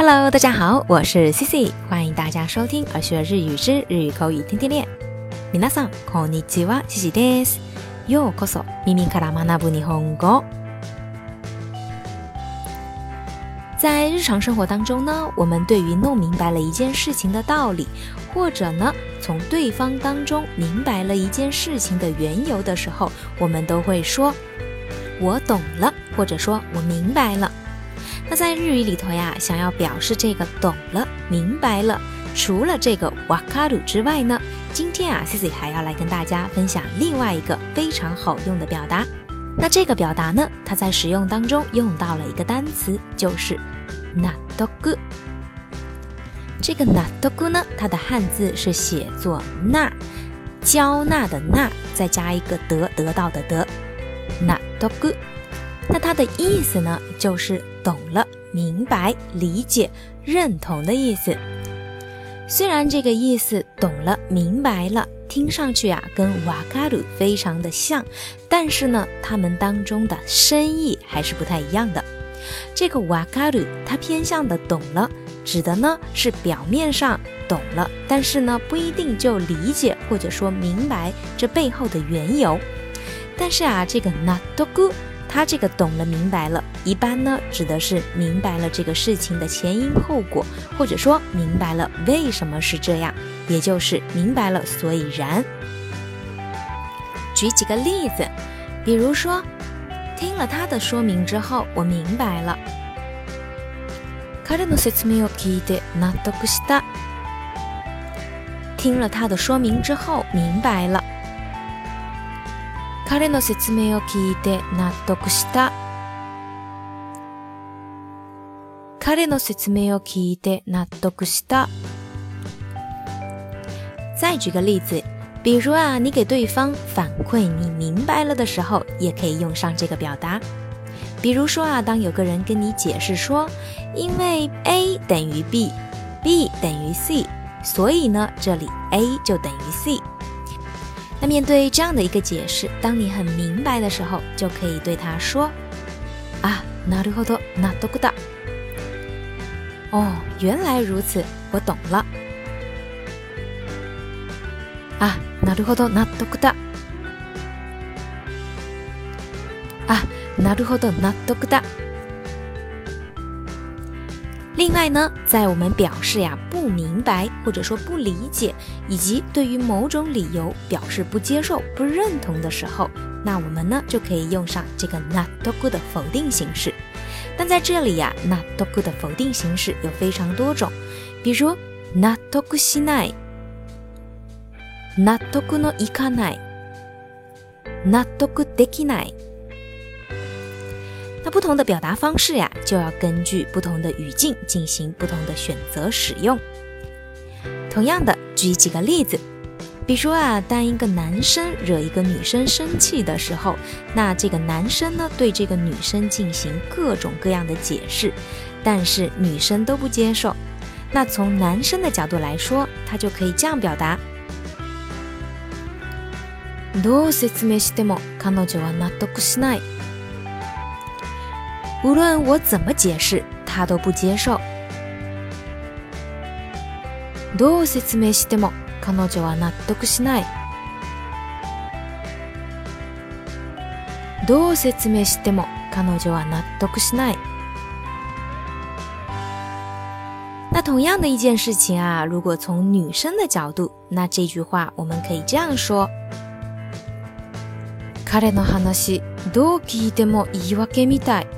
Hello，大家好，我是 Cici，欢迎大家收听《而学日语之日语口语天天练》。皆さんこんにちは、Cici です。よこそミミからマナブに逢ご。在日常生活当中呢，我们对于弄明白了一件事情的道理，或者呢，从对方当中明白了一件事情的缘由的时候，我们都会说“我懂了”或者“说我明白了”。那在日语里头呀，想要表示这个懂了、明白了，除了这个哇カズ之外呢，今天啊，Cici 还要来跟大家分享另外一个非常好用的表达。那这个表达呢，它在使用当中用到了一个单词，就是ナドグ。这个ナドグ呢，它的汉字是写作那，交纳的纳，再加一个得，得到的得，ナドグ。那它的意思呢，就是懂了、明白、理解、认同的意思。虽然这个意思懂了、明白了，听上去啊跟瓦卡鲁非常的像，但是呢，他们当中的深意还是不太一样的。这个瓦卡鲁它偏向的懂了，指的呢是表面上懂了，但是呢不一定就理解或者说明白这背后的缘由。但是啊，这个纳多古。他这个懂了、明白了，一般呢指的是明白了这个事情的前因后果，或者说明白了为什么是这样，也就是明白了所以然。举几个例子，比如说，听了他的说明之后，我明白了。听了他的说明之后，明白了。彼の説明を聞いて納得した。彼の説明を聞いて納得した。再举个例子，比如啊，你给对方反馈你明白了的时候，也可以用上这个表达。比如说啊，当有个人跟你解释说，因为 a 等于 b，b 等于 c，所以呢，这里 a 就等于 c。那面对这样的一个解释，当你很明白的时候，就可以对他说：“啊，なるほど、納得だ。”哦，原来如此，我懂了。啊，なるほど、納得だ。啊，なるほど、納得くだ。另外呢，在我们表示呀不明白或者说不理解，以及对于某种理由表示不接受、不认同的时候，那我们呢就可以用上这个 “not good” 的否定形式。但在这里呀，“not good” 的否定形式有非常多种，比如“納得くしない”、“ o 得くのいかない”、“納 o くできない”。那不同的表达方式呀，就要根据不同的语境进行不同的选择使用。同样的，举几个例子，比如说啊，当一个男生惹一个女生生气的时候，那这个男生呢，对这个女生进行各种各样的解释，但是女生都不接受。那从男生的角度来说，他就可以这样表达：，どう説明しても彼女は納得しない。无论我怎么解释，他都不接受。どう説明しても彼女は納得しない。どう説明しても彼女は納得しない。那同样的一件事情啊，如果从女生的角度，那这句话我们可以这样说：彼の話どう聞いても言い訳みたい。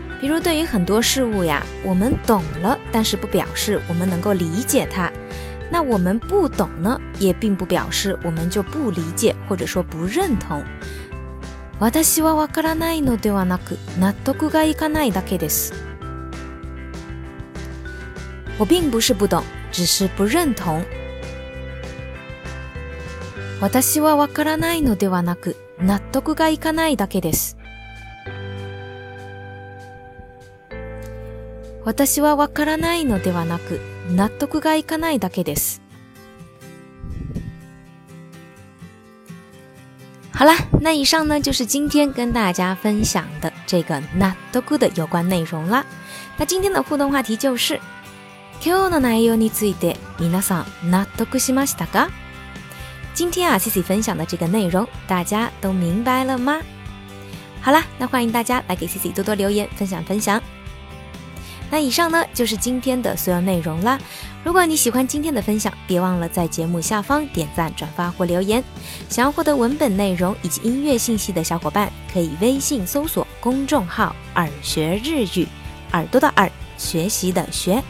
比如，对于很多事物呀，我们懂了，但是不表示我们能够理解它；那我们不懂呢，也并不表示我们就不理解，或者说不认同。我并不是不懂，只是不认同。私はわからないのではなく、納得がいかないだけです。好啦，那以上呢就是今天跟大家分享的这个納得的有关内容啦。那今天的互动话题就是、今日の内容について皆さん納得しましたか？今天啊，Cici 分享的这个内容，大家都明白了吗？好啦，那欢迎大家来给 Cici 多多留言，分享分享。那以上呢，就是今天的所有内容啦。如果你喜欢今天的分享，别忘了在节目下方点赞、转发或留言。想要获得文本内容以及音乐信息的小伙伴，可以微信搜索公众号“耳学日语”，耳朵的耳，学习的学。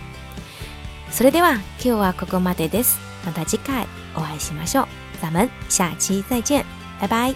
それでは今日はここまでです。また次回お会いしましょう。咱们下期再见，拜拜。